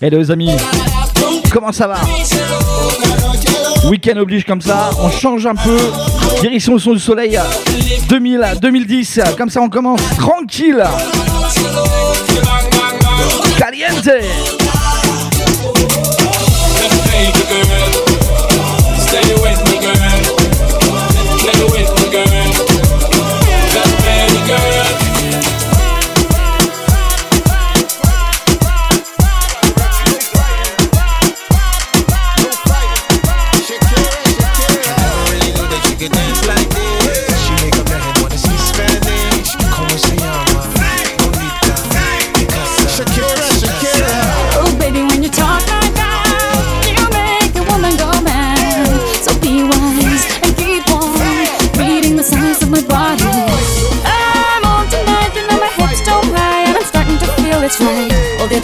Hello les amis, comment ça va Week-end oblige comme ça, on change un peu, direction au son du soleil. 2000 2010, comme ça on commence tranquille. Caliente.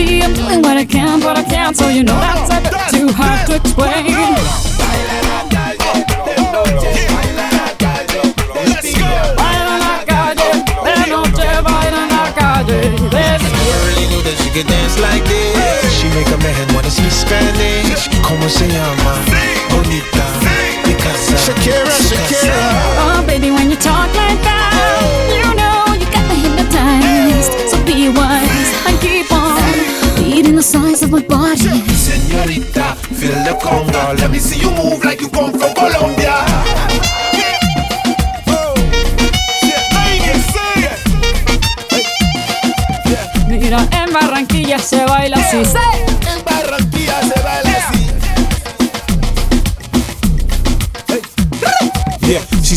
See, I'm doing what I can, but I can't, so you know that's a bit too hard to explain. could dance like this. She make a man wanna speak Spanish. Como se llama? Bonita. Picasa. Shakira, Shakira. My body. Senorita, feel the conga. Let me see you move like you come from Colombia. Mira, en Barranquilla se baila así.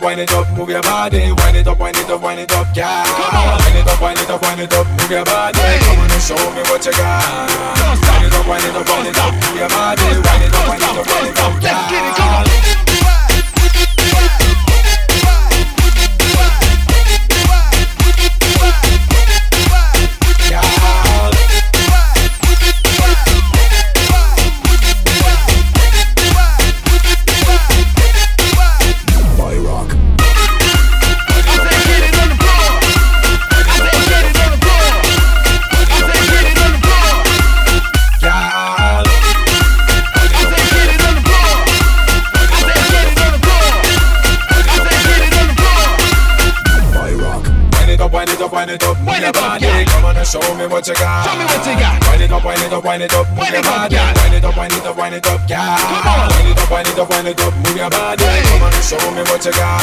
whining, it up, up, move your body. Come on show me what you got.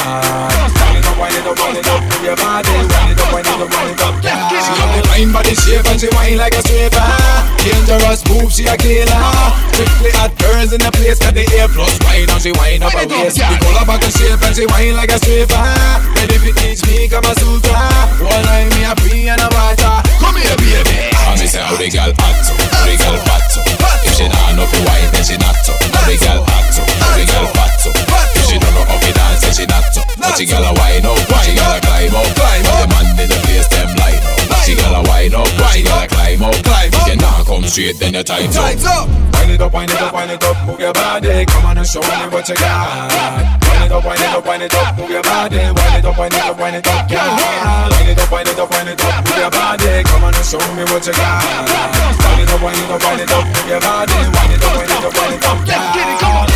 Wind it up, wind it up, wind it up, move your body. Wind it up, wind it up, wind it up, yeah. get it, She come have the fine body shape and she whine like a stripper. Dangerous move, she a killer. Strictly hot girls in the place, got the A plus wine and she whine up her up, waist. yeah. The color back and shape and she whine like a stripper. Ready fi teach me Kama Sutra. One eye me a free and a water. Come here, baby. And me say how the girl hot so, girl fat so. If she not know fi wine, then she not so. The girl hot so, the girl fat so. If she don't know how fi dance, then she not so. But she gotta wine up, she gotta climb up. The man in the place them line up. She gotta wine up, she gotta climb up. Climb If you not come straight, then your time's up. Tights up. Wind it up, wind it up, wind it up, move your body. Come on and show me what you got. Wind it up, wind it up, wind it up, move your body. Wind it up, wind it up, wind it up, yeah. Wind it up, wind it up, wind it up, move your body. Come on and show me what you got. Wind it up, wind it up, wind it up, move your body. Wind it up, wind it up, wind it up, Let's get it, come on.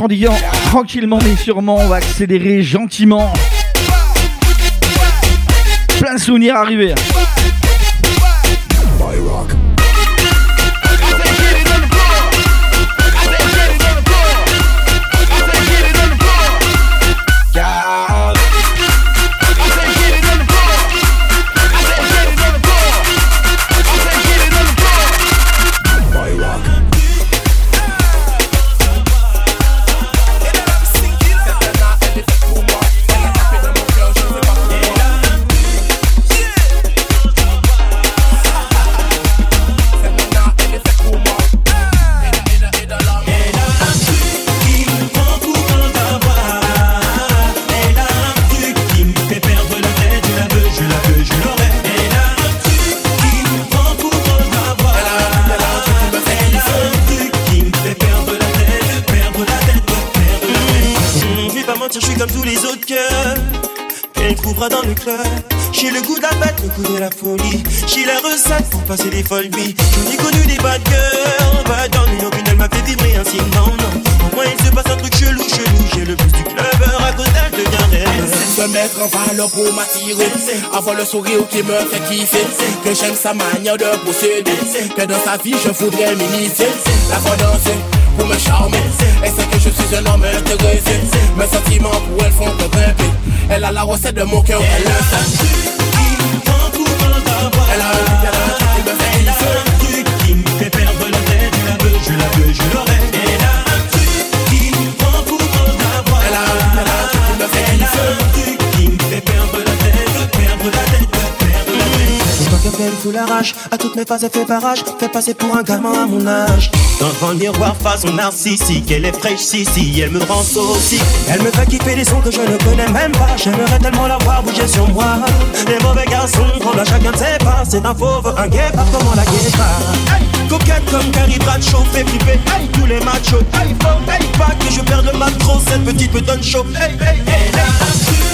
Tranquillement, tranquillement mais sûrement, on va accélérer gentiment. Plein de souvenirs arrivés. Dans le club. J'ai le goût de la le goût de la folie. J'ai la recette pour passer des folles vies. J'en ai connu des bad girls, bad girls, mais aucune elle m'a fait vibrer ainsi. Non, non. Au moins il se passe un truc chelou, chelou. J'ai le plus du club, à cause d'elle devient rêve. Se mettre en valeur pour m'attirer Avoir le sourire qui me fait kiffer Que j'aime sa manière de procéder Que dans sa vie je voudrais m'imiter La voir danser pour me charmer Elle sait que je suis un homme intéressé Mes sentiments pour elle font que grimper elle a la recette de mon cœur. Elle, a un truc qui m'entoure d'avoir. Elle a un elle a un truc qui me fait Elle a un truc qui me fait perdre la tête. Je la veux, je la veux, je l'aurai. la rage. À toutes mes phases, elle fait barrage. Fait passer pour un gamin à mon âge. Dans le miroir, face au narcissique. Elle est fraîche, si, si, elle me rend saucique. Elle me fait kiffer des sons que je ne connais même pas. J'aimerais tellement la voir bouger sur moi. Les mauvais garçons prennent à chacun de ses pas. C'est un fauve, un guépard, comment la guépard? Hey, coquette comme Carrie Bradshaw, fait flipper. Hey, tous les machos. Hey, faut, pas que je perde le match trop. Cette petite me donne chaud. Hey, hey, hey.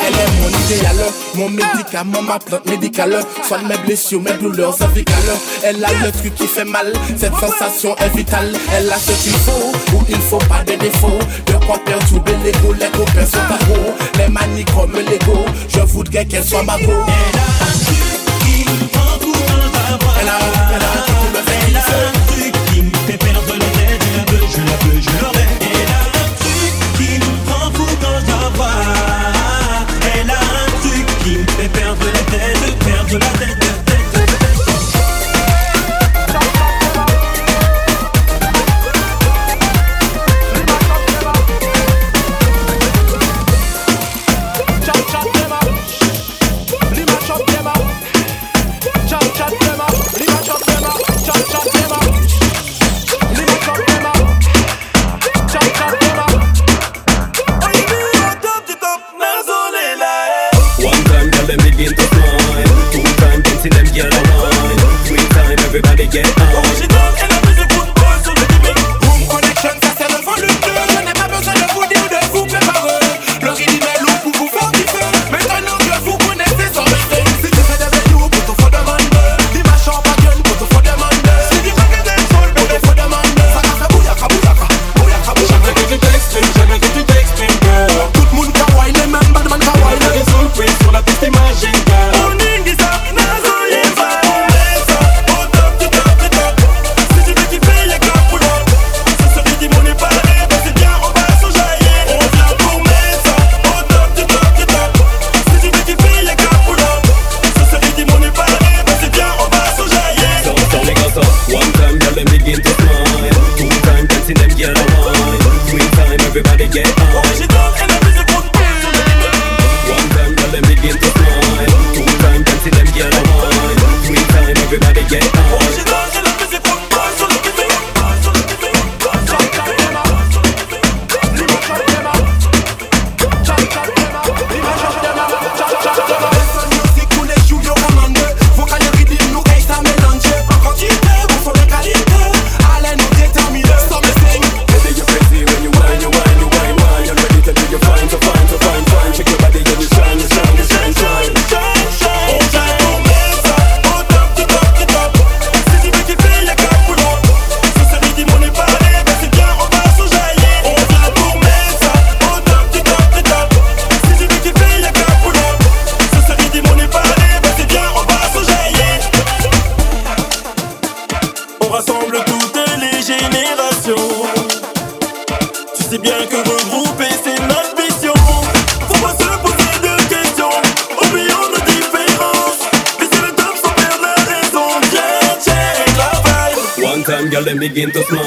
Elle est mon idéaleur, mon médicament, ma plante médicale. Soigne mes blessures, mes douleurs cervicales. Elle a le truc qui fait mal, cette sensation est vitale. Elle a ce qu'il faut, où il faut pas de défauts. De quoi perturber l'ego, les copains sont pas Les manies comme l'ego, je voudrais qu'elle soit ma peau. now. vientos no.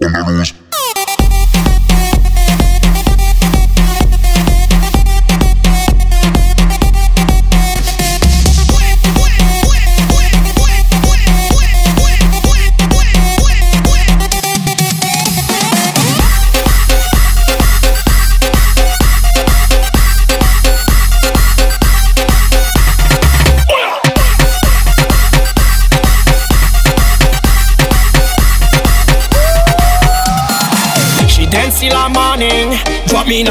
And the.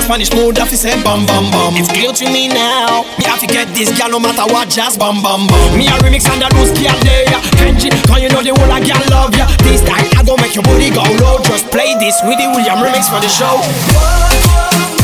Spanish mode I you say bam bam bam. It's clear to me now. Me have to get this girl no matter what, just bam bam bam. Me a remix and a loose girl there. Kenji, cause you know the whole a girl love ya. This time I go make your body go low. Just play this with the William remix for the show. Whoa, whoa.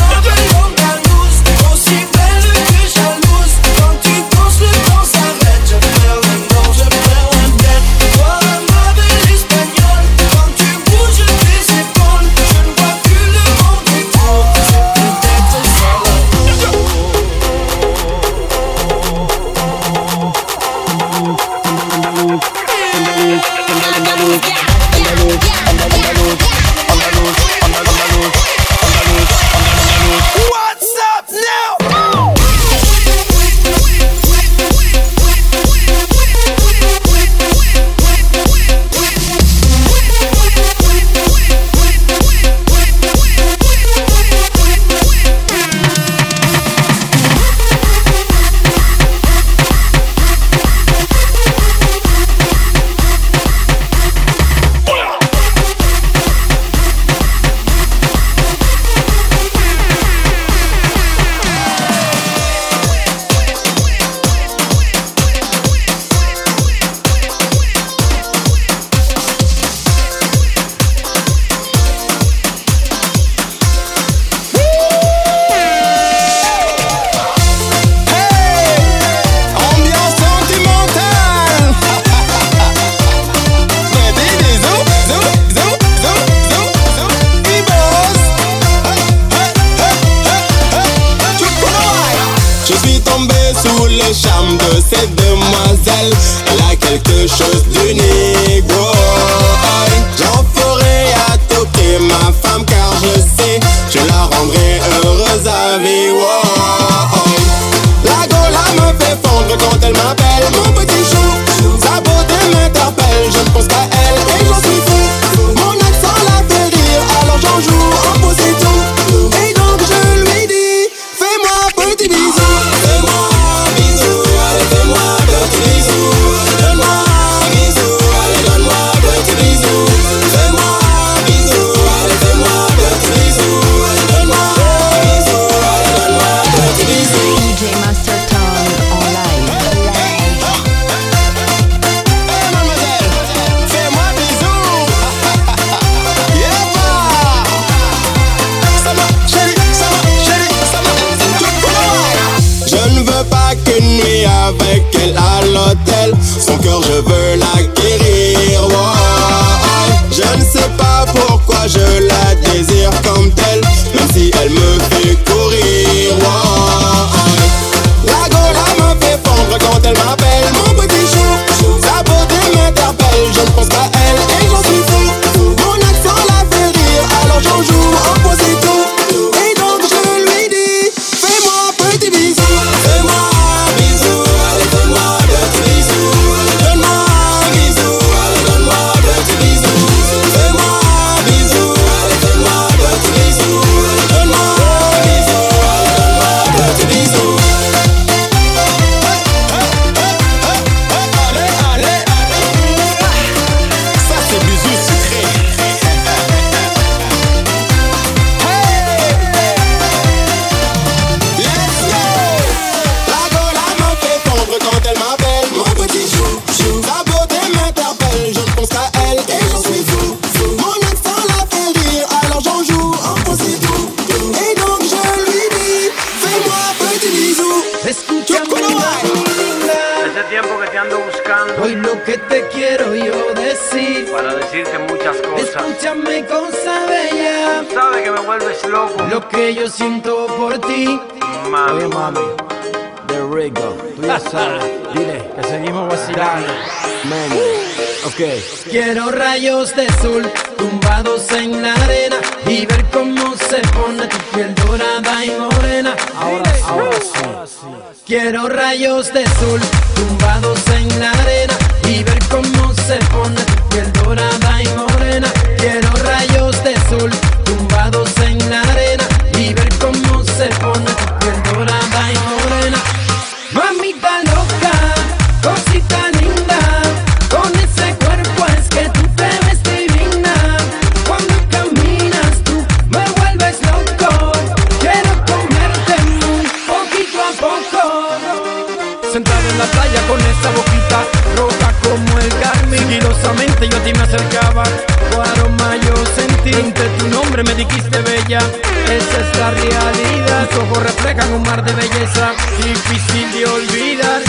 de belleza difícil de olvidar.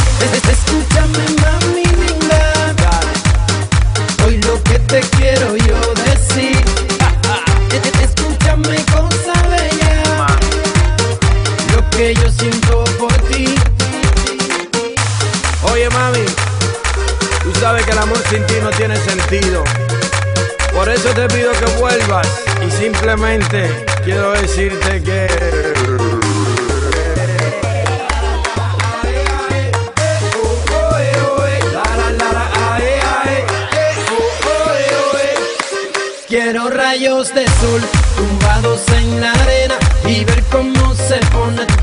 Escúchame, mami linda. Hoy lo que te quiero yo decir. Escúchame, cosa bella. Lo que yo siento por ti. Oye, mami, tú sabes que el amor sin ti no tiene sentido. Por eso te pido que vuelvas y simplemente quiero decirte que... Quiero rayos de sol tumbados en la arena y ver cómo se pone.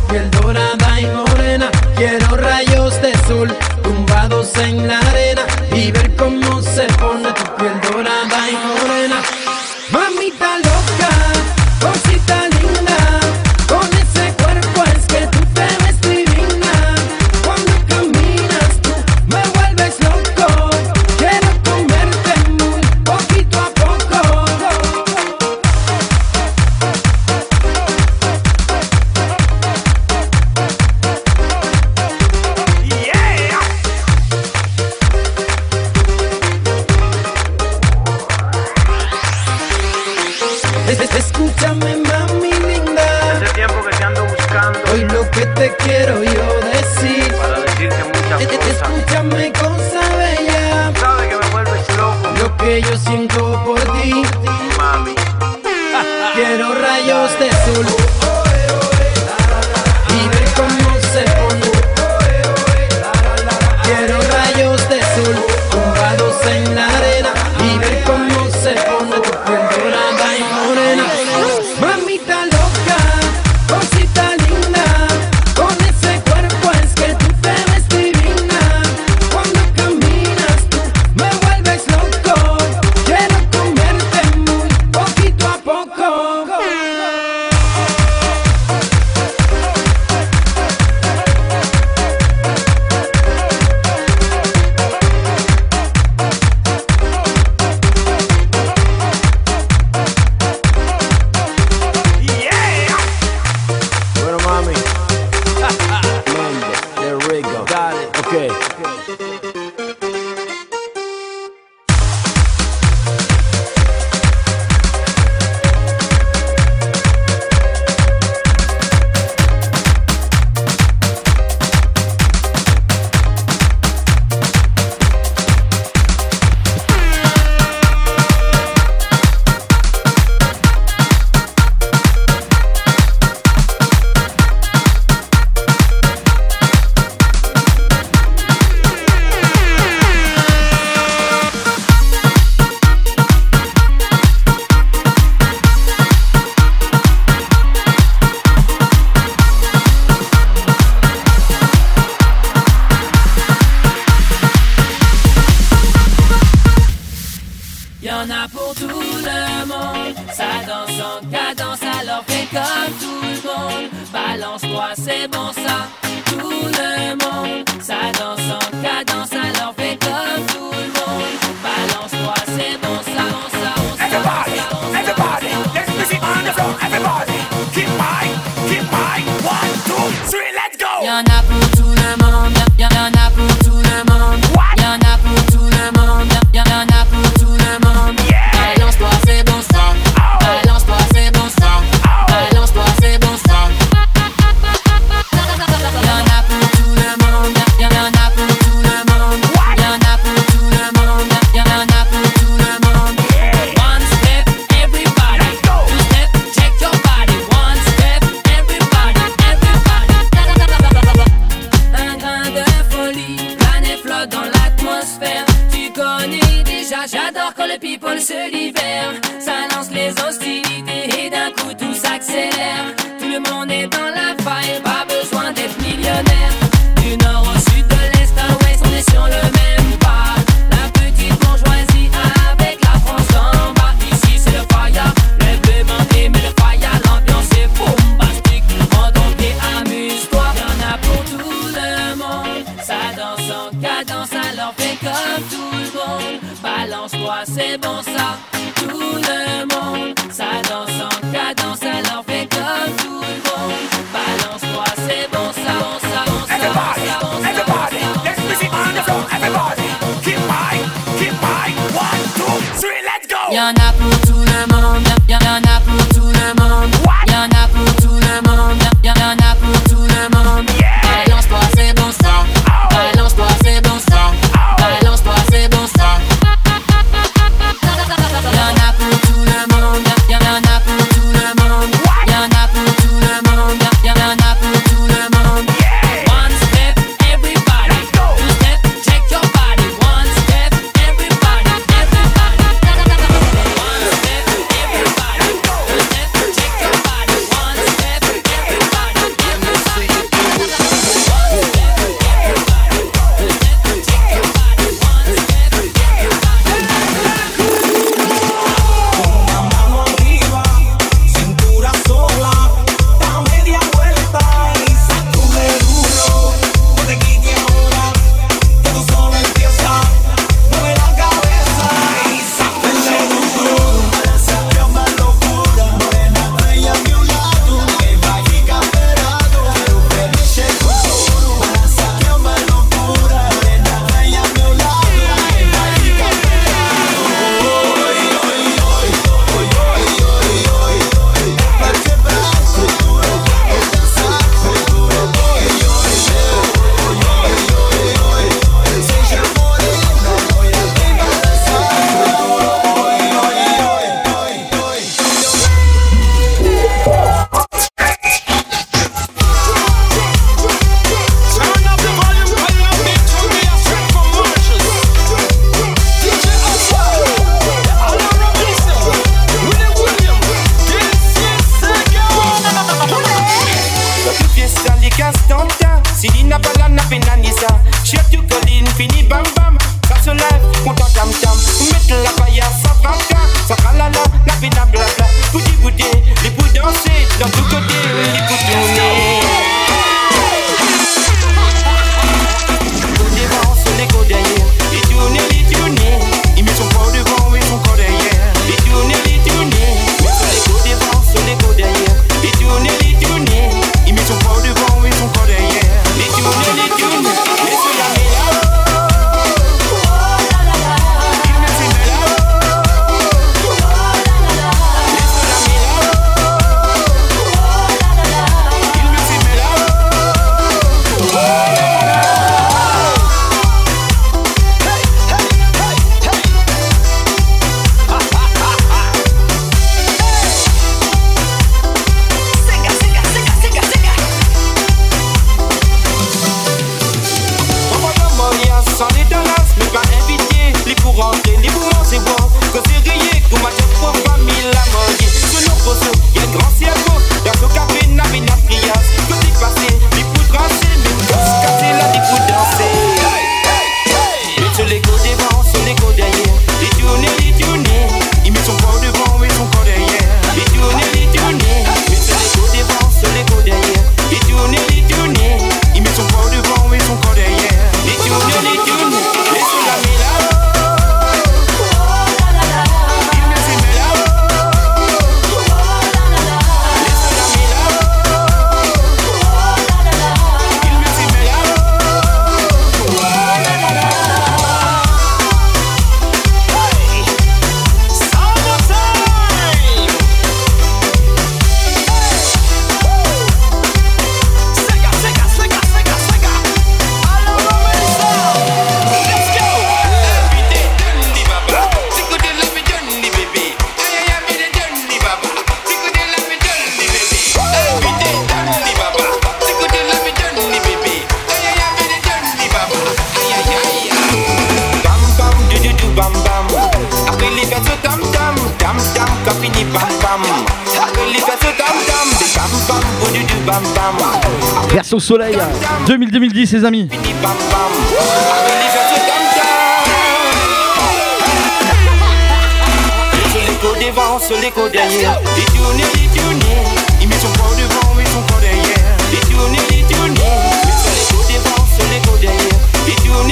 2010, les amis.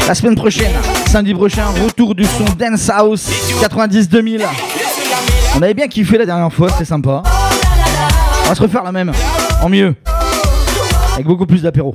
La semaine prochaine, samedi prochain, retour du son Dance House 90-2000. On avait bien kiffé la dernière fois, c'était sympa. On va se refaire la même, en mieux, avec beaucoup plus d'apéro.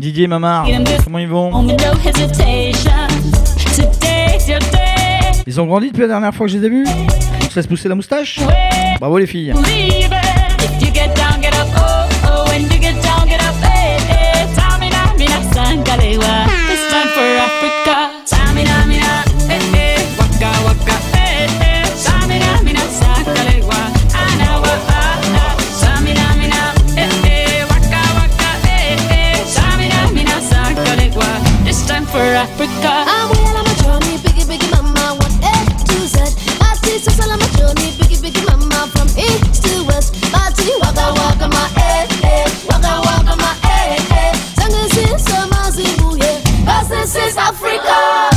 Didier Mamar, comment ils vont Ils ont grandi depuis la dernière fois que je les ai vus. On se laisse pousser la moustache Bravo les filles. This is Africa.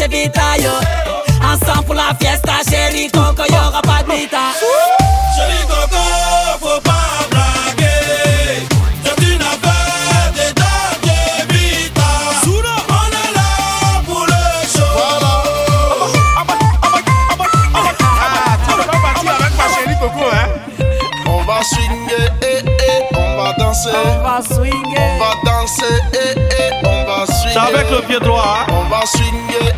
Ensemble pour la fiesta chérie Coco y'aura pas de vita Chérie Coco faut pas blaguer. C'est une affaire de On est là pour le show. On va swinguer eh, eh. On va danser. On va swinguer On va danser eh, On va swinguer avec le droit hein. On va swinguer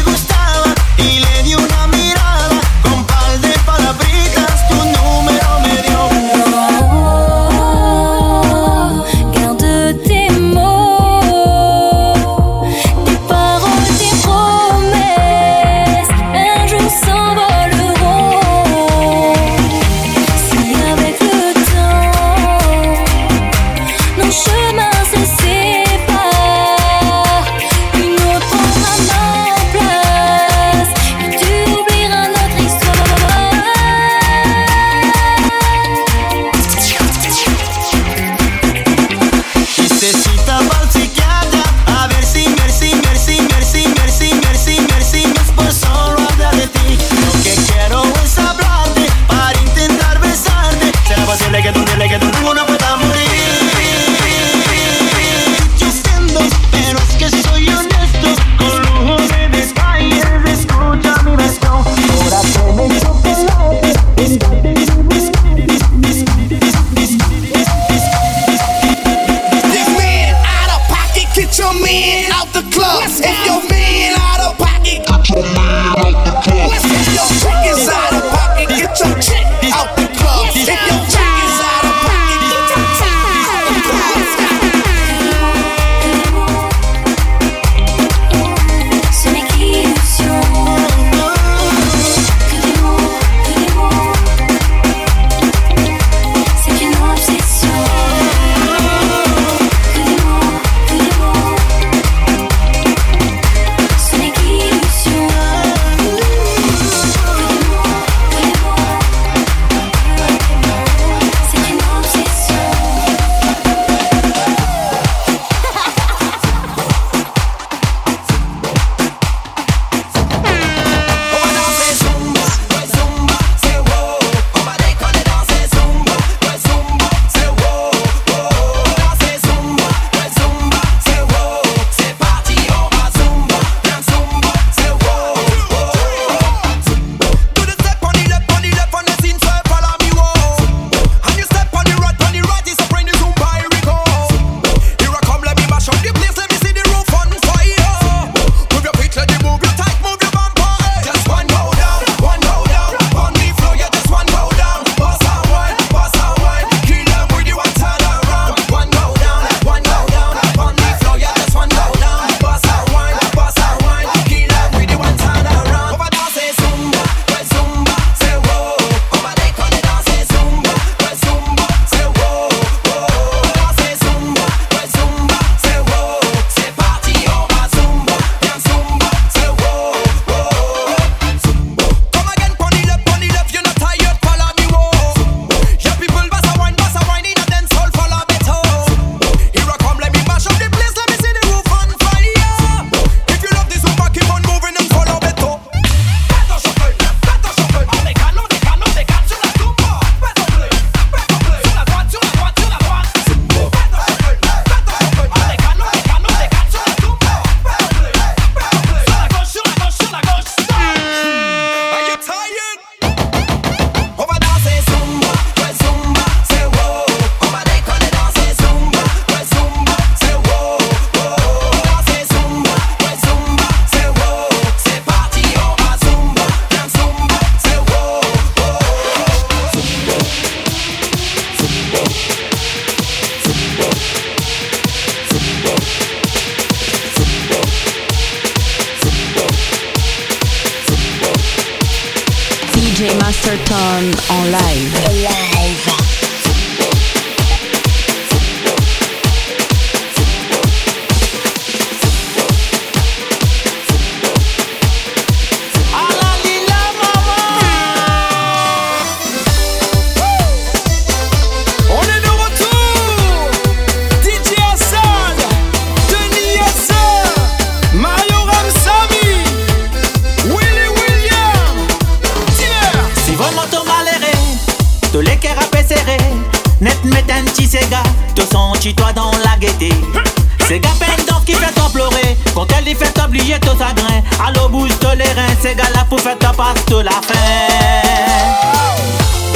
les C'est gars-là pour faire ta passe de la fin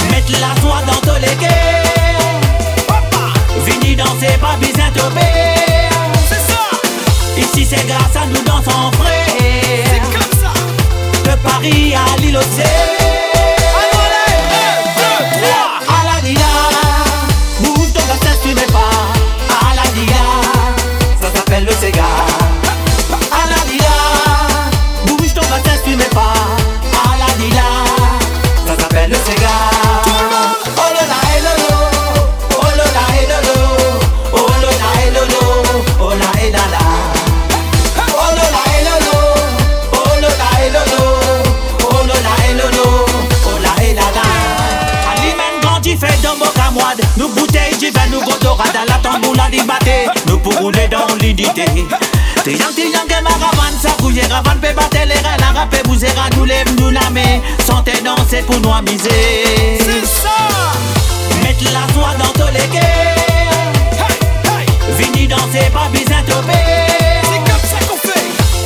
Mettre la soie dans tous les quais Vini danser pas besoin de C'est ça. Ici c'est grâce à nous dansons frais. C'est comme ça. De Paris à l'île à Nous pour rouler dans l'unité Triang, triang, que ma ravane Ça couille, ravane, peut battre les reins La rapé, vous ira, nous lève, nous la met. Santé danser pour nous amuser. C'est ça. Mettre la soie dans tous les quais. Vini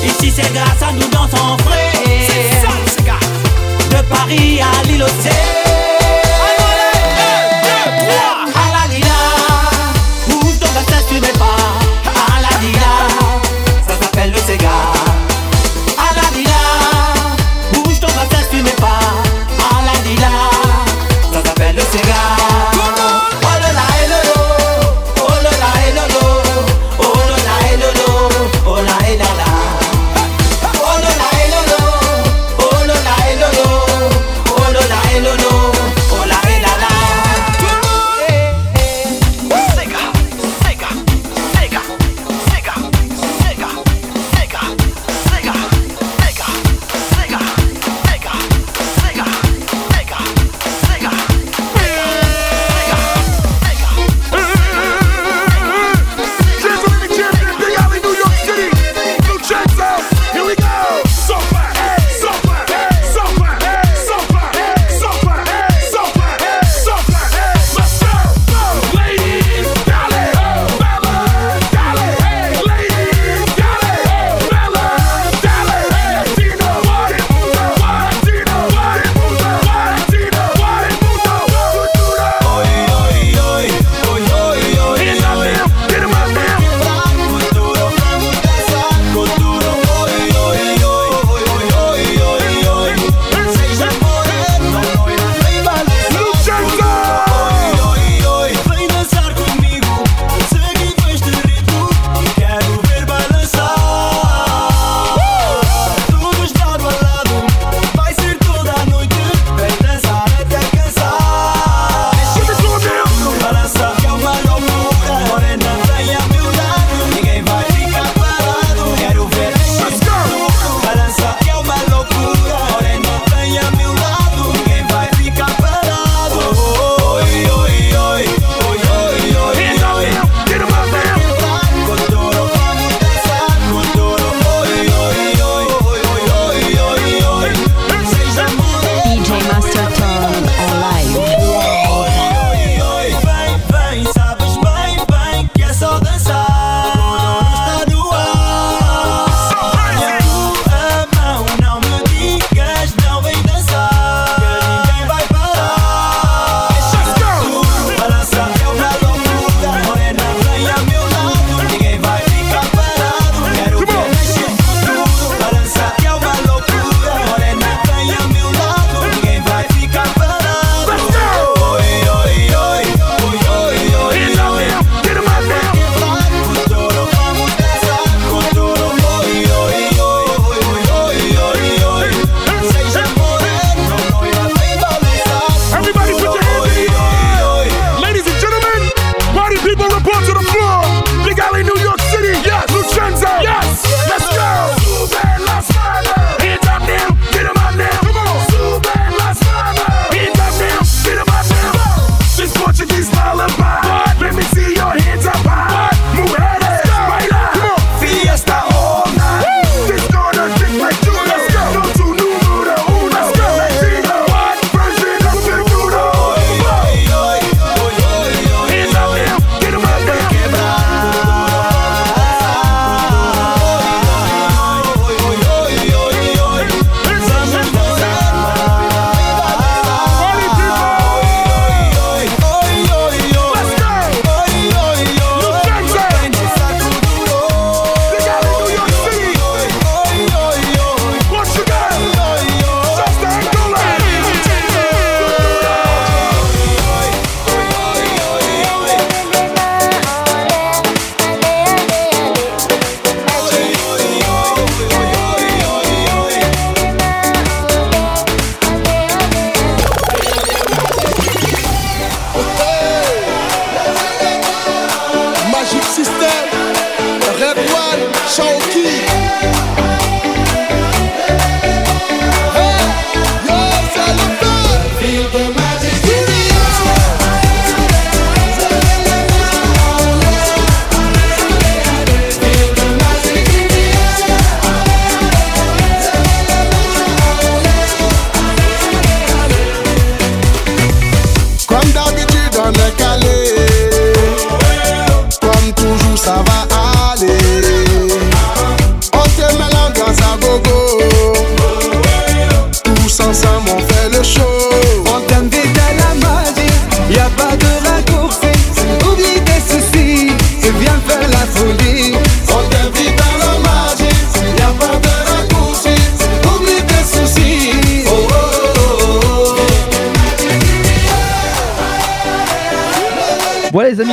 Ici c'est grâce à nous dansons frais. C'est ça, c'est grâce De Paris à l'île à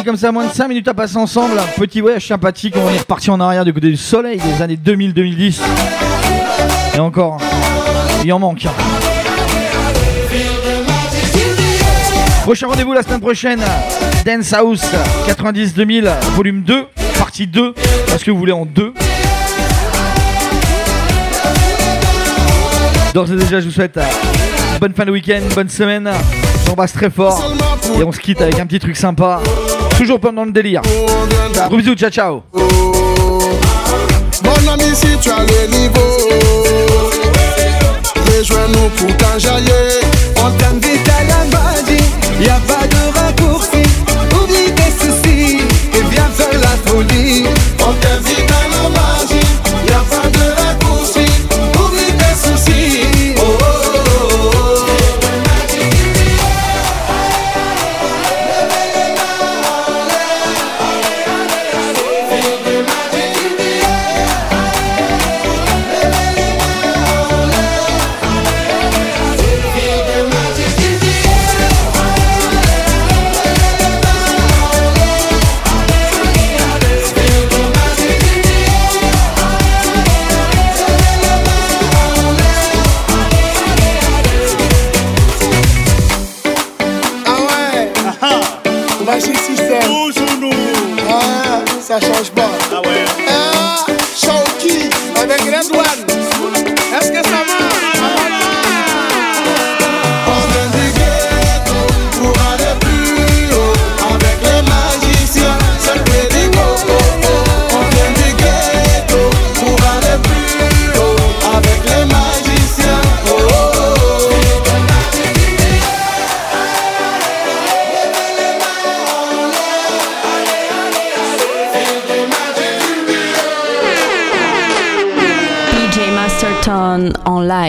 comme ça, moins de 5 minutes à passer ensemble. Petit voyage sympathique, on est reparti en arrière du côté du soleil des années 2000-2010. Et encore, il en manque. Prochain rendez-vous la semaine prochaine, Dance House 90-2000, volume 2, partie 2, parce que vous voulez en 2. D'ores et déjà, je vous souhaite euh, bonne fin de week-end, bonne semaine. Vous embrasse très fort. Et on se quitte avec un petit truc sympa. Toujours pendant le délire. Gros bisous, ciao ciao. Mon ami, si tu as le niveau, rejoins-nous pour t'enjailler. On t'invite à la magie, y a pas de raccourci. Oublie tes soucis et viens faire la folie. On t'invite à la magie,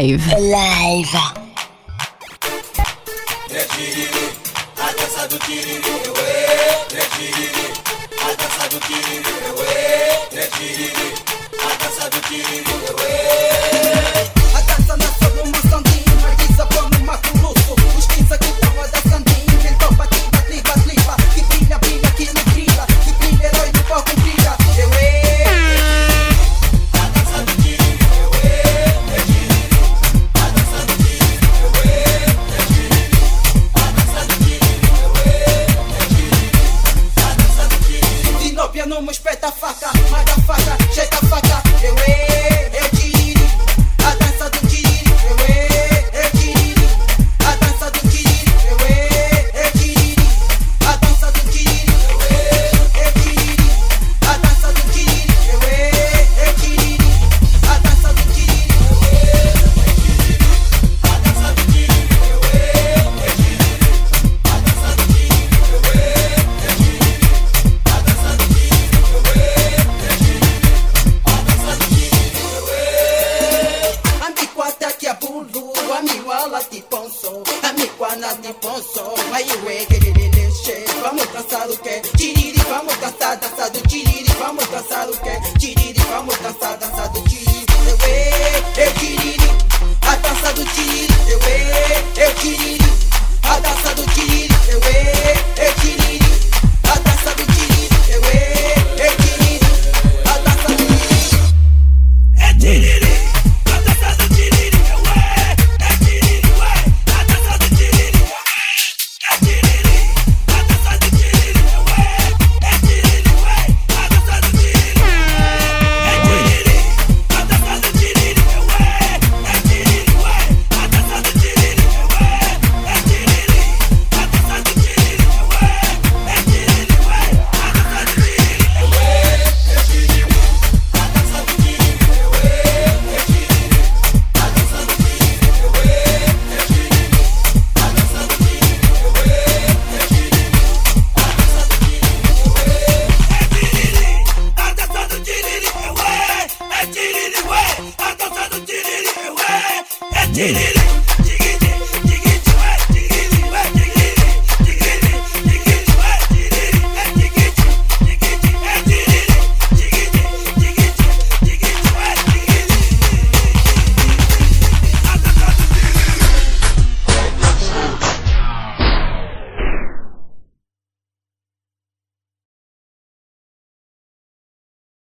Live.